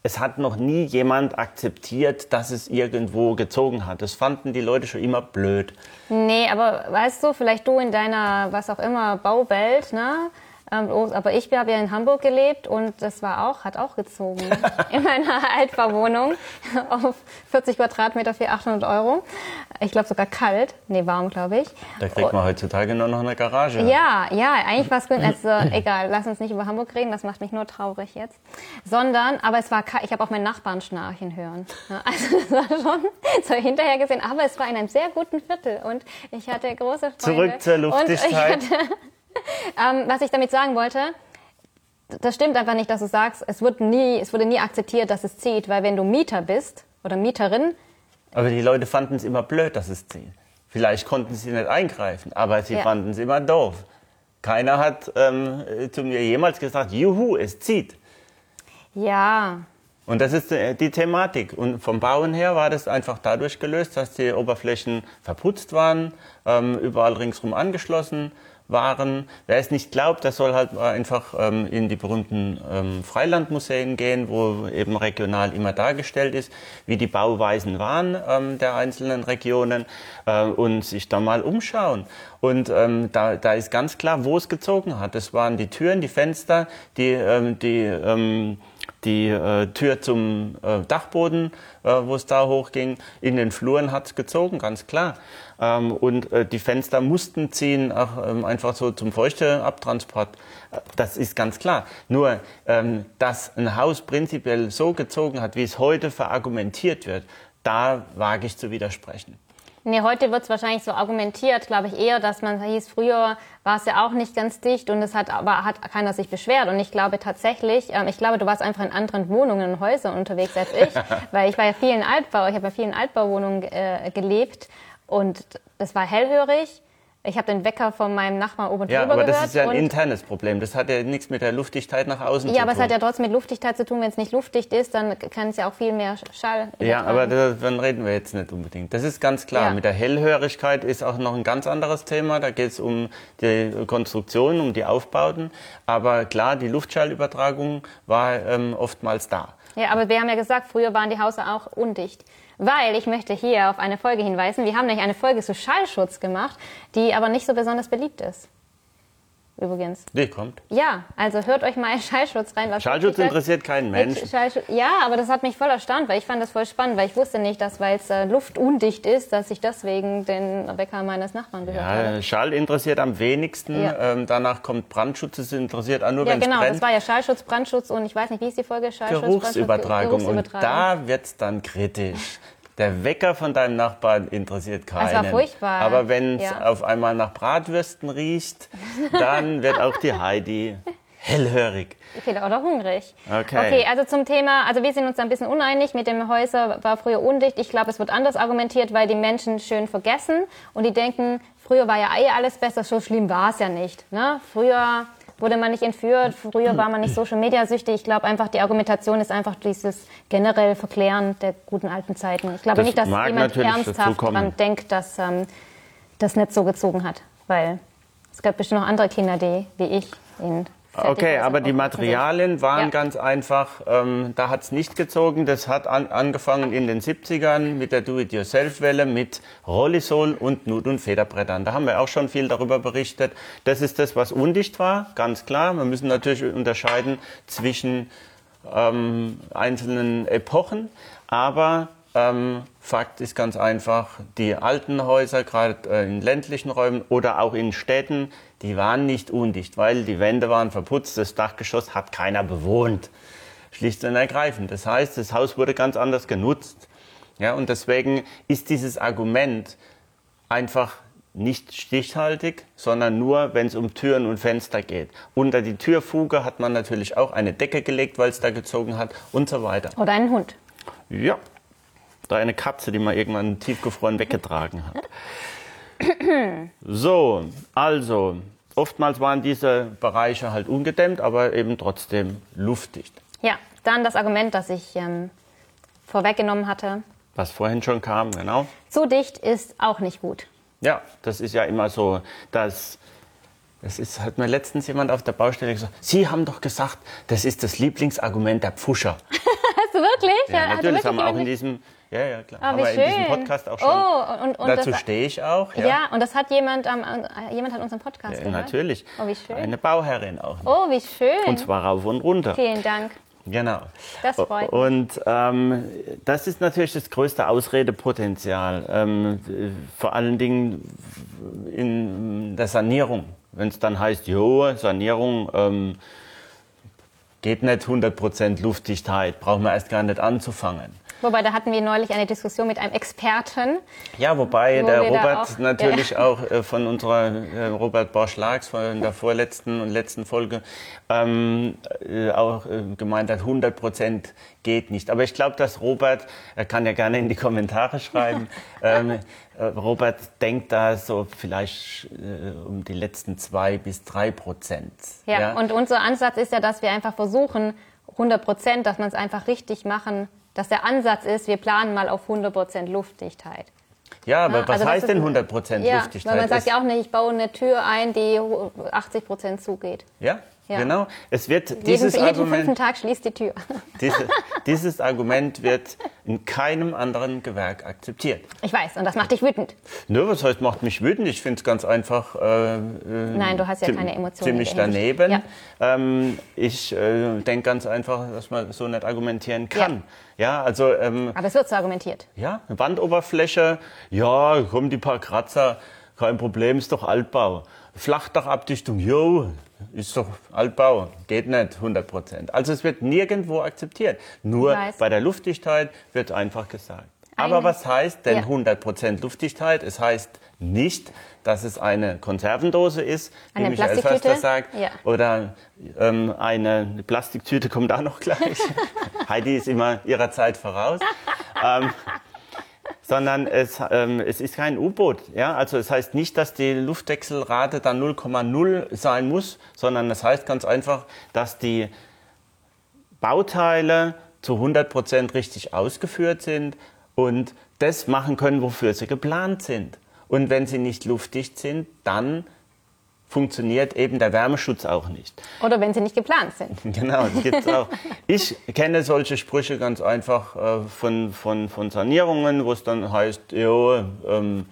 es hat noch nie jemand akzeptiert, dass es irgendwo gezogen hat. Das fanden die Leute schon immer blöd. Nee, aber weißt du, vielleicht du in deiner, was auch immer, Bauwelt, ne? Ähm, oh, aber ich habe ja in Hamburg gelebt und das war auch, hat auch gezogen. in meiner Altbauwohnung auf 40 Quadratmeter für 800 Euro. Ich glaube sogar kalt. Nee, warm, glaube ich. Da kriegt man heutzutage nur noch eine Garage. Ja, ja, eigentlich war es gut. Also egal, lass uns nicht über Hamburg reden, das macht mich nur traurig jetzt. Sondern, aber es war, ich habe auch meinen Nachbarn schnarchen hören. Also das war schon so hinterher gesehen, aber es war in einem sehr guten Viertel und ich hatte große Freunde. Zurück zur Und ich Luftdichtheit. hatte, ähm, was ich damit sagen wollte, das stimmt einfach nicht, dass du sagst, es, wird nie, es wurde nie akzeptiert, dass es zieht, weil wenn du Mieter bist oder Mieterin, Aber die Leute fanden es immer blöd, dass es zieht. Vielleicht konnten sie nicht eingreifen, aber sie Ja. fanden es immer doof. Keiner hat ähm, zu mir jemals gesagt, juhu, es zieht. ja, Und das ist äh, die Thematik. Und vom Bauen her war das einfach dadurch gelöst, dass die Oberflächen verputzt waren, ähm, überall ringsrum angeschlossen waren. Wer es nicht glaubt, der soll halt einfach ähm, in die berühmten ähm, Freilandmuseen gehen, wo eben regional immer dargestellt ist, wie die Bauweisen waren ähm, der einzelnen Regionen äh, und sich da mal umschauen. Und ähm, da, da ist ganz klar, wo es gezogen hat. Das waren die Türen, die Fenster, die, ähm, die ähm, die äh, Tür zum äh, Dachboden, äh, wo es da hochging. In den Fluren hat es gezogen, ganz klar. Ähm, und äh, die Fenster mussten ziehen, auch, ähm, einfach so zum Feuchteabtransport. Äh, Das ist ganz klar. Nur, ähm, dass ein Haus prinzipiell so gezogen hat, wie es heute verargumentiert wird, da wage ich zu widersprechen. Nee, heute wird es wahrscheinlich so argumentiert, glaube ich, eher, dass man hieß, früher war es ja auch nicht ganz dicht und es hat aber hat keiner sich beschwert. Und ich glaube tatsächlich, ähm, ich glaube, du warst einfach in anderen Wohnungen und Häusern unterwegs als ich, weil ich war ja viel in Altbau, ich habe ja viel in Altbauwohnungen äh, gelebt und das war hellhörig. Ich habe den Wecker von meinem Nachbarn oben Ja, drüber aber gehört. das ist ja ein internes Problem. Das hat ja nichts mit der Luftdichtheit nach außen zu ja, tun. aber es hat ja trotzdem mit Luftdichtheit zu tun. Wenn es nicht luftdicht ist, dann kann es ja auch viel mehr Schall. Ja, aber davon reden wir jetzt nicht unbedingt. Das ist ganz klar. Ja. Mit der Hellhörigkeit ist auch noch ein ganz anderes Thema. Da geht es um die Konstruktion, um die Aufbauten. Aber klar, die Luftschallübertragung war ähm, oftmals da. Ja, aber wir haben ja gesagt, früher waren die Häuser auch undicht. Weil ich möchte hier auf eine Folge hinweisen. Wir haben nämlich eine Folge zu Schallschutz gemacht, die aber nicht so besonders beliebt ist. Übrigens. Die kommt. Ja, also hört euch mal Schallschutz rein. Was Schallschutz interessiert keinen Menschen. Schallschutz, ja, aber das hat mich voll erstaunt, weil ich fand das voll spannend, weil ich wusste nicht, dass weil es äh, luftundicht ist, dass ich deswegen den Wecker meines Nachbarn gehört habe. Ja, Schall interessiert am wenigsten. Ja. Ähm, danach kommt Brandschutz. Es interessiert auch nur, Ja, wenn es genau, brennt. das war ja Schallschutz, Brandschutz und ich weiß nicht, wie ist die Folge? Schallschutz, Geruchsübertragung. Brandschutz, Und da wird's dann kritisch. Der Wecker von deinem Nachbarn interessiert keinen. war furchtbar. Aber wenn es Ja. auf einmal nach Bratwürsten riecht, dann wird auch die Heidi hellhörig. Okay, oder hungrig. Okay. Okay, also zum Thema, also wir sind uns da ein bisschen uneinig. Mit dem Häuser war früher undicht. Ich glaube, es wird anders argumentiert, weil die Menschen schön vergessen und die denken, früher war ja eh alles besser, so schlimm war es ja nicht. Ne? Früher wurde man nicht entführt, früher war man nicht Social Media süchtig. Ich glaube einfach, die Argumentation ist einfach dieses generell Verklären der guten alten Zeiten. Ich glaube Das nicht, dass jemand ernsthaft daran denkt, dass ähm, das nicht so gezogen hat, weil es gab bestimmt noch andere Kinder, die wie ich in Okay, aber die. Materialien waren Ja. ganz einfach, ähm, da hat's nicht gezogen. Das hat an, angefangen in den 70ern mit der Do-it-yourself-Welle, mit Rollisol und Nut- und Federbrettern. Da haben wir auch schon viel darüber berichtet. Das ist das, was undicht war, ganz klar. Wir müssen natürlich unterscheiden zwischen ähm, einzelnen Epochen, aber ähm, Fakt ist ganz einfach, die alten Häuser, gerade äh, in ländlichen Räumen oder auch in Städten, die waren nicht undicht, weil die Wände waren verputzt, das Dachgeschoss hat keiner bewohnt. Schlicht und ergreifend. Das heißt, das Haus wurde ganz anders genutzt. Ja, und deswegen ist dieses Argument einfach nicht stichhaltig, sondern nur, wenn es um Türen und Fenster geht. Unter die Türfuge hat man natürlich auch eine Decke gelegt, weil es da gezogen hat und so weiter. Oder einen Hund. Ja. Da eine Katze, die man irgendwann tiefgefroren weggetragen hat. So, also, oftmals waren diese Bereiche halt ungedämmt, aber eben trotzdem luftdicht. Ja, dann das Argument, das ich ähm, vorweggenommen hatte. Was vorhin schon kam, genau. Zu dicht ist auch nicht gut. Ja, das ist ja immer so, dass. Das ist, hat mir letztens jemand auf der Baustelle gesagt, Sie haben doch gesagt, das ist das Lieblingsargument der Pfuscher. Hast du wirklich? Ja, Hat natürlich wirklich haben wir auch in diesem, ja, ja, klar, Ah, wir in diesem. Podcast auch schon. Oh, und, und Dazu stehe ich auch. ja. und das hat jemand, am äh, jemand hat unseren Podcast Ja, gehört. natürlich. Oh, wie schön. Eine Bauherrin auch. Oh, wie schön. Und zwar rauf und runter. Vielen Dank. Genau. Das freut mich. Und ähm, das ist natürlich das größte Ausredepotenzial. Ähm, äh, vor allen Dingen in der Sanierung. Wenn es dann heißt, jo, Sanierung ähm, geht nicht 100% Luftdichtheit, brauchen wir erst gar nicht anzufangen. Wobei, da hatten wir neulich eine Diskussion mit einem Experten. Ja, wobei Wo der Robert auch- natürlich auch äh, von unserer äh, Robert Borsch-Lags von der vorletzten und letzten Folge ähm, äh, auch äh, gemeint hat, 100 Prozent geht nicht. Aber ich glaube, dass Robert, er kann ja gerne in die Kommentare schreiben, ähm, äh, Robert denkt da so vielleicht äh, um die letzten zwei bis drei Prozent. Ja, und unser Ansatz ist ja, dass wir einfach versuchen, 100 Prozent, dass man es einfach richtig machen, dass der Ansatz ist, wir planen mal auf 100 Prozent Luftdichtheit. ja, aber Ja, was also heißt denn 100 Prozent Ja, Luftdichtheit? weil man sagt ja auch nicht, ich baue eine Tür ein, die 80 Prozent zugeht. ja, Ja. genau. Es wird Jeden, dieses jeden Argument fünften Tag schließt die Tür. Diese, dieses Argument wird in keinem anderen Gewerk akzeptiert. Ich weiß, und das macht dich wütend. Nö, was heißt, macht mich wütend? Ich finde es ganz einfach äh, Nein, du hast ja keine Emotionen. ziemlich daneben. Ja. Ähm, ich äh, denke ganz einfach, dass man so nicht argumentieren kann. Ja, also ähm, Aber es wird so argumentiert. ja, Wandoberfläche, ja, kommen die paar Kratzer, kein Problem, ist doch Altbau. Flachdachabdichtung, jo, ist doch Altbau, geht nicht 100 Prozent. Also es wird nirgendwo akzeptiert. Nur bei der Luftdichtheit wird einfach gesagt. Eine- Aber was heißt denn Ja. 100 Prozent Luftdichtheit? Es heißt nicht, dass es eine Konservendose ist, wie Eine Michael Plastiktüte? Förster sagt, Ja. oder ähm, eine Plastiktüte kommt auch noch gleich. Heidi ist immer ihrer Zeit voraus. Ähm, sondern es, ähm, es ist kein U-Boot. Ja? Also es heißt nicht, dass die Luftwechselrate dann 0,0 sein muss, sondern es heißt ganz einfach, dass die Bauteile zu 100 Prozent richtig ausgeführt sind und das machen können, wofür sie geplant sind. Und wenn sie nicht luftdicht sind, dann funktioniert eben der Wärmeschutz auch nicht. Oder wenn sie nicht geplant sind. Genau, das gibt's auch. Ich kenne solche Sprüche ganz einfach äh, von, von, von Sanierungen, wo es dann heißt, jo, ähm,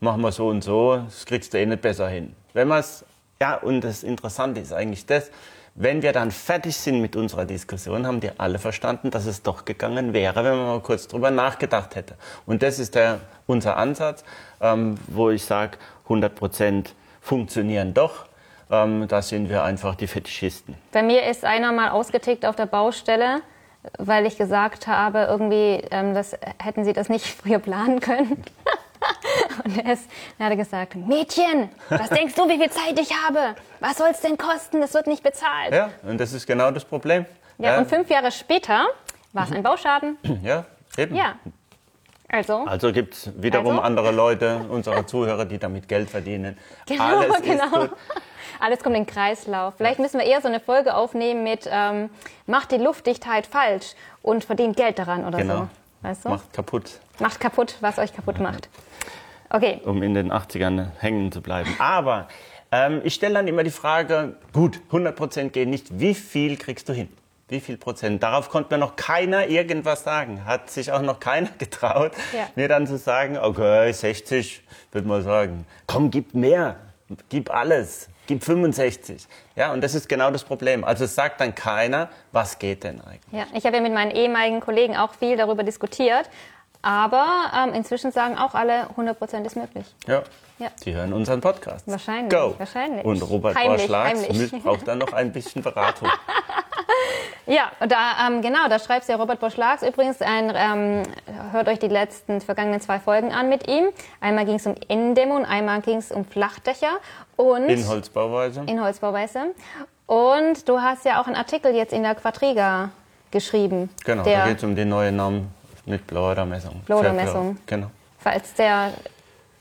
machen wir so und so, das kriegst du eh nicht besser hin. Wenn man es, ja, und das Interessante ist eigentlich das, wenn wir dann fertig sind mit unserer Diskussion, haben die alle verstanden, dass es doch gegangen wäre, wenn man mal kurz drüber nachgedacht hätte. Und das ist der, unser Ansatz, ähm, wo ich sage, 100 Prozent funktionieren doch. Ähm, da sind wir einfach die Fetischisten. Bei mir ist einer mal ausgetickt auf der Baustelle, weil ich gesagt habe, irgendwie, ähm, das, hätten Sie das nicht früher planen können. Und er, ist, er hat gesagt, Mädchen, was denkst du, wie viel Zeit ich habe? Was soll es denn kosten? Das wird nicht bezahlt. Ja, und das ist genau das Problem. Ja, und fünf Jahre später war es ein Bauschaden. Ja, eben. Ja. Also, Also gibt es wiederum Also? andere Leute, unsere Zuhörer, die damit Geld verdienen. genau, Alles genau. Alles kommt in den Kreislauf. Vielleicht müssen wir eher so eine Folge aufnehmen mit ähm, Macht die Luftdichtheit falsch und verdient Geld daran oder Genau. so. Weißt du? Macht kaputt, Macht kaputt, was euch kaputt macht. Okay, um in den 80ern hängen zu bleiben. Aber ähm, ich stelle dann immer die Frage, gut, 100% gehen nicht, wie viel kriegst du hin? Wie viel Prozent? Darauf konnte mir noch keiner irgendwas sagen. Hat sich auch noch keiner getraut, Ja. mir dann zu sagen, okay, 60, würde man sagen. Komm, gib mehr, gib alles, gib 65. Ja, und das ist genau das Problem. Also es sagt dann keiner, was geht denn eigentlich? ja. Ich habe ja mit meinen ehemaligen Kollegen auch viel darüber diskutiert. Aber ähm, inzwischen sagen auch alle, 100% ist möglich. Ja. Ja. Sie hören unseren Podcast. Wahrscheinlich, Go. wahrscheinlich. Und Robert Heimlich, Borschlags heimlich. braucht dann noch ein bisschen Beratung. Ja, da, ähm, genau, da schreibt ja Robert Bosch-Lags. Übrigens, ein, ähm, hört euch die letzten vergangenen zwei Folgen an mit ihm. Einmal ging es um Innendämmung einmal ging es um Flachdächer und In Holzbauweise. in Holzbauweise. Und du hast ja auch einen Artikel jetzt in der Quadriga geschrieben. Genau, da geht es um den neuen Namen mit Blower-Messung. Blower-Messung. Genau. Falls der,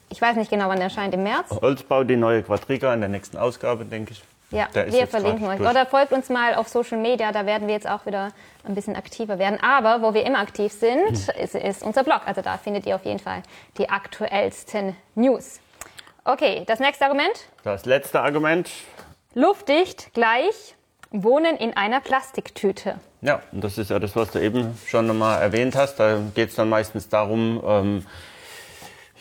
ich weiß nicht genau, wann der erscheint, im März. Holzbau, die neue Quadriga in der nächsten Ausgabe, denke ich. Ja, wir verlinken euch. durch. Oder folgt uns mal auf Social Media, da werden wir jetzt auch wieder ein bisschen aktiver werden. Aber wo wir immer aktiv sind, Hm. ist, ist unser Blog. Also da findet ihr auf jeden Fall die aktuellsten News. Okay, das nächste Argument. Das letzte Argument. Luftdicht gleich Wohnen in einer Plastiktüte. Ja, und das ist ja das, was du eben schon nochmal erwähnt hast. Da geht es dann meistens darum, ähm,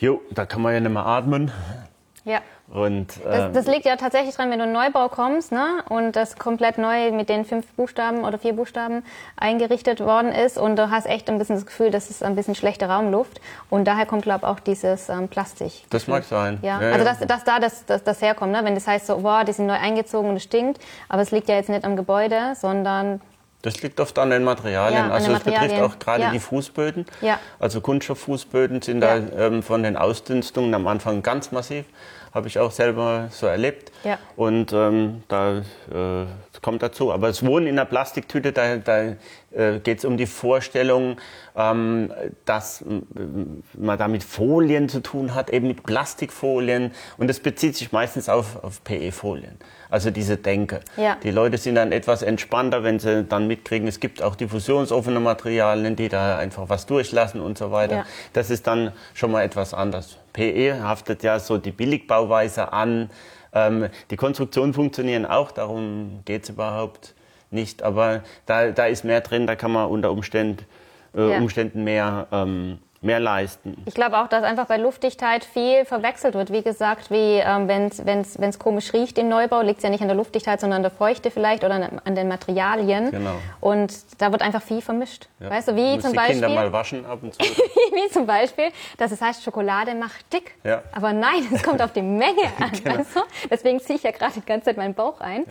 jo, da kann man ja nicht mehr atmen. Ja. Und Das, ähm, das liegt ja tatsächlich dran, wenn du in einen Neubau kommst ne, und das komplett neu mit den fünf Buchstaben oder vier Buchstaben eingerichtet worden ist und du hast echt ein bisschen das Gefühl, das ist ein bisschen schlechte Raumluft und daher kommt, glaube ich, auch dieses ähm, Plastik. das mag sein. Ja, Ja, also ja. dass, dass da das, das, das herkommt, ne? wenn das heißt so, boah, die sind neu eingezogen und es stinkt, aber es liegt ja jetzt nicht am Gebäude, sondern Das liegt oft an den Materialien. Ja, also es betrifft auch gerade Ja. die Fußböden. Ja. Also Kunststofffußböden sind da ähm, von den Ausdünstungen am Anfang ganz massiv. Habe ich auch selber so erlebt. Ja. Und ähm, da äh, kommt dazu. Aber das Wohnen in einer Plastiktüte, da, da äh, geht es um die Vorstellung, ähm, dass ähm, man da mit Folien zu tun hat, eben mit Plastikfolien. Und das bezieht sich meistens auf, auf PE-Folien. Also diese Denke. Ja. Die Leute sind dann etwas entspannter, wenn sie dann mitkriegen, es gibt auch diffusionsoffene Materialien, die da einfach was durchlassen und so weiter. Ja. Das ist dann schon mal etwas anders. PE haftet ja so die Billigbauweise an. Ähm, die Konstruktionen funktionieren auch, darum geht es überhaupt nicht. Aber da, da ist mehr drin, da kann man unter Umständen, äh, Ja. Umständen mehr, ähm, mehr leisten. Ich glaube auch, dass einfach bei Luftdichtheit viel verwechselt wird. Wie gesagt, wie ähm, wenn es komisch riecht im Neubau, liegt es ja nicht an der Luftdichtheit, sondern an der Feuchte vielleicht oder an, an den Materialien. Genau. Und da wird einfach viel vermischt. Ja. Weißt du, wie Muss zum die Beispiel, Kinder mal waschen ab und zu. wie zum Beispiel, dass es heißt, Schokolade macht dick. Ja. Aber nein, es kommt auf die Menge an. Genau. du? Deswegen ziehe ich ja gerade die ganze Zeit meinen Bauch ein.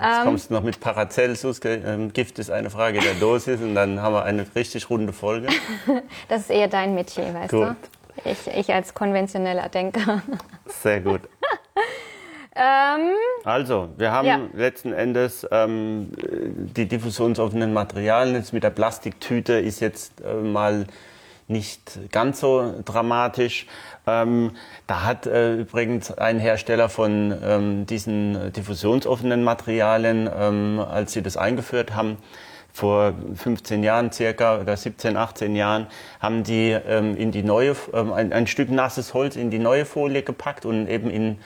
Jetzt kommst du noch mit Paracelsus, ähm, Gift ist eine Frage der Dosis und dann haben wir eine richtig runde Folge. Das ist eher dein Metier, weißt Gut. du? Ich, ich als konventioneller Denker. Sehr gut. ähm, Also, wir haben Ja. letzten Endes ähm, die diffusionsoffenen Materialien. Jetzt mit der Plastiktüte ist jetzt äh, mal nicht ganz so dramatisch. Ähm, da hat äh, übrigens ein Hersteller von ähm, diesen diffusionsoffenen Materialien, ähm, als sie das eingeführt haben, vor 15 Jahren circa oder 17, 18 Jahren, haben die ähm, in die neue, ähm, ein, ein, Stück nasses Holz in die neue Folie gepackt und eben in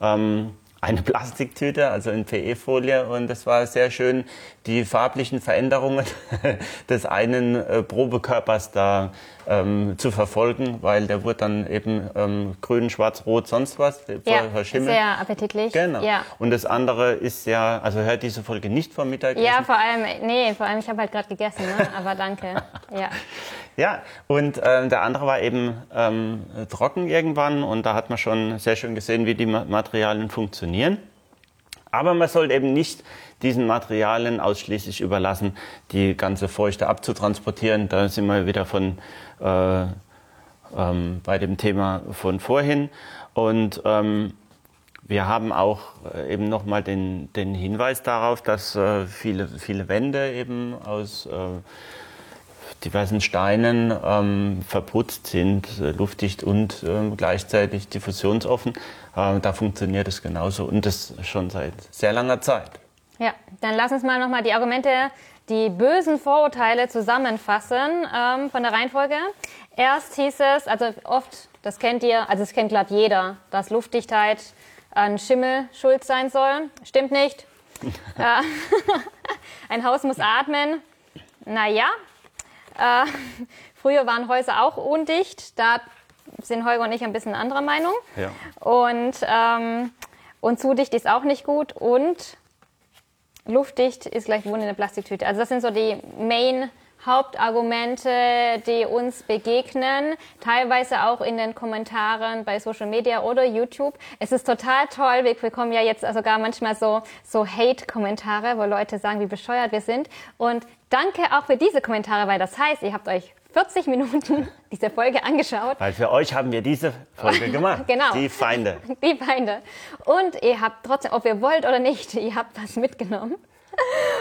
ähm, eine Plastiktüte, also in PE-Folie und es war sehr schön, die farblichen Veränderungen des einen äh, Probekörpers da ähm, zu verfolgen, weil der wurde dann eben ähm, grün, schwarz, rot, sonst was ja, verschimmelt. Sehr appetitlich. Genau. Ja. Und das andere ist ja, also hört diese Folge nicht vom Mittagessen. Ja, vor allem, nee, vor allem ich habe halt gerade gegessen, ne? aber danke. Ja. Ja, und äh, der andere war eben ähm, trocken irgendwann und da hat man schon sehr schön gesehen, wie die Materialien funktionieren. Aber man sollte eben nicht diesen Materialien ausschließlich überlassen, die ganze Feuchte abzutransportieren. Da sind wir wieder von, äh, ähm, bei dem Thema von vorhin. Und ähm, wir haben auch äh, eben nochmal den, den Hinweis darauf, dass äh, viele, viele Wände eben aus äh, diversen Steinen ähm, verputzt sind, äh, luftdicht und äh, gleichzeitig diffusionsoffen. Äh, da funktioniert es genauso und das schon seit sehr langer Zeit. Ja, dann lass uns mal nochmal die Argumente, die bösen Vorurteile zusammenfassen ähm, von der Reihenfolge. Erst hieß es, also oft, das kennt ihr, also das kennt glatt jeder, dass Luftdichtheit an Schimmel schuld sein soll. Stimmt nicht. Äh, ein Haus muss atmen. Naja, äh, früher waren Häuser auch undicht. Da sind Holger und ich ein bisschen anderer Meinung. Ja. Und, ähm, und zu dicht ist auch nicht gut. Und luftdicht ist gleich Wohnen in der Plastiktüte. Also das sind so die Main Hauptargumente, die uns begegnen, teilweise auch in den Kommentaren bei Social Media oder YouTube. Es ist total toll. Wir bekommen ja jetzt sogar manchmal so, so Hate-Kommentare, wo Leute sagen, wie bescheuert wir sind. Und danke auch für diese Kommentare, weil das heißt, ihr habt euch 40 Minuten diese Folge angeschaut. Weil für euch haben wir diese Folge gemacht. genau. Die Feinde. Die Feinde. Und ihr habt trotzdem, ob ihr wollt oder nicht, ihr habt was mitgenommen.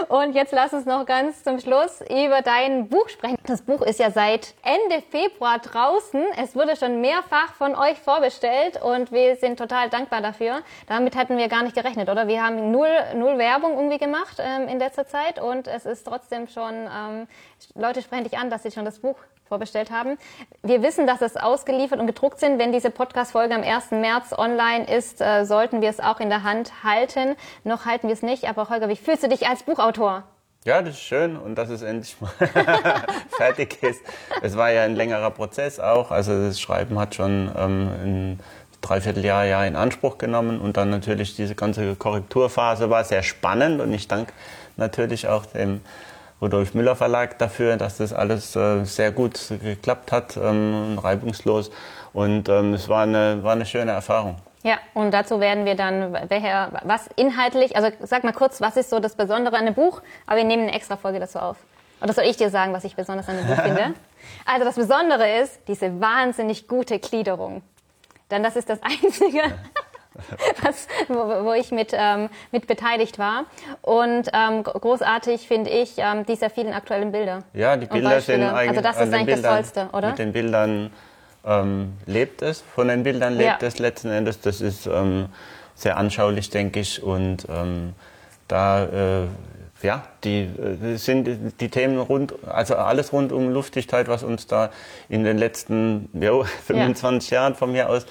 Und jetzt lass uns noch ganz zum Schluss über dein Buch sprechen. Das Buch ist ja seit Ende Februar draußen. Es wurde schon mehrfach von euch vorbestellt und wir sind total dankbar dafür. Damit hatten wir gar nicht gerechnet, oder? Wir haben null, null Werbung irgendwie gemacht ähm, in letzter Zeit und es ist trotzdem schon, ähm, Leute sprechen dich an, dass sie schon das Buch vorbestellt haben. Wir wissen, dass es ausgeliefert und gedruckt sind. Wenn diese Podcast-Folge am 1. März online ist, äh, sollten wir es auch in der Hand halten. Noch halten wir es nicht. Aber Holger, wie fühlst du dich als Buchautor? Ja, das ist schön und dass es endlich mal fertig ist. Es war ja ein längerer Prozess auch. Also das Schreiben hat schon ähm, ein Dreivierteljahr Jahr in Anspruch genommen und dann natürlich diese ganze Korrekturphase war sehr spannend und ich danke natürlich auch dem Rudolf Müller Verlag dafür, dass das alles äh, sehr gut geklappt hat, ähm, reibungslos. Und ähm, es war eine, war eine schöne Erfahrung. Ja, und dazu werden wir dann, welcher, was inhaltlich, also sag mal kurz, was ist so das Besondere an dem Buch? Aber wir nehmen eine extra Folge dazu auf. Oder soll ich dir sagen, was ich besonders an dem Buch finde? Also das Besondere ist diese wahnsinnig gute Gliederung. Denn das ist das Einzige, was, wo, wo, ich mit, ähm, mit beteiligt war. Und ähm, großartig finde ich ähm, diese vielen aktuellen Bilder. Ja, die Bilder sind eigentlich. Also das ist eigentlich Bildern, das Tollste, oder? Mit den Bildern ähm, lebt es, von den Bildern lebt ja. es letzten Endes. Das ist ähm, sehr anschaulich, denke ich. Und ähm, da äh, ja, die äh, sind die Themen rund, also alles rund um Luftdichtheit, was uns da in den letzten jo, 25 ja. Jahren von mir aus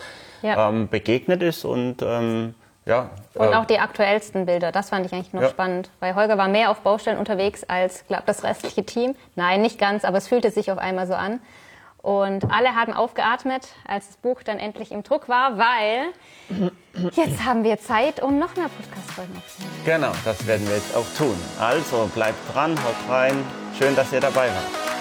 ja. ähm, begegnet ist und ähm, ja. Und äh, auch die aktuellsten Bilder, das fand ich eigentlich noch ja. spannend, weil Holger war mehr auf Baustellen unterwegs als, glaube das restliche Team. Nein, nicht ganz, aber es fühlte sich auf einmal so an. Und alle haben aufgeatmet, als das Buch dann endlich im Druck war, weil jetzt haben wir Zeit, um noch mehr Podcast-Folgen aufzunehmen. Genau, das werden wir jetzt auch tun. Also bleibt dran, haut rein. Schön, dass ihr dabei wart.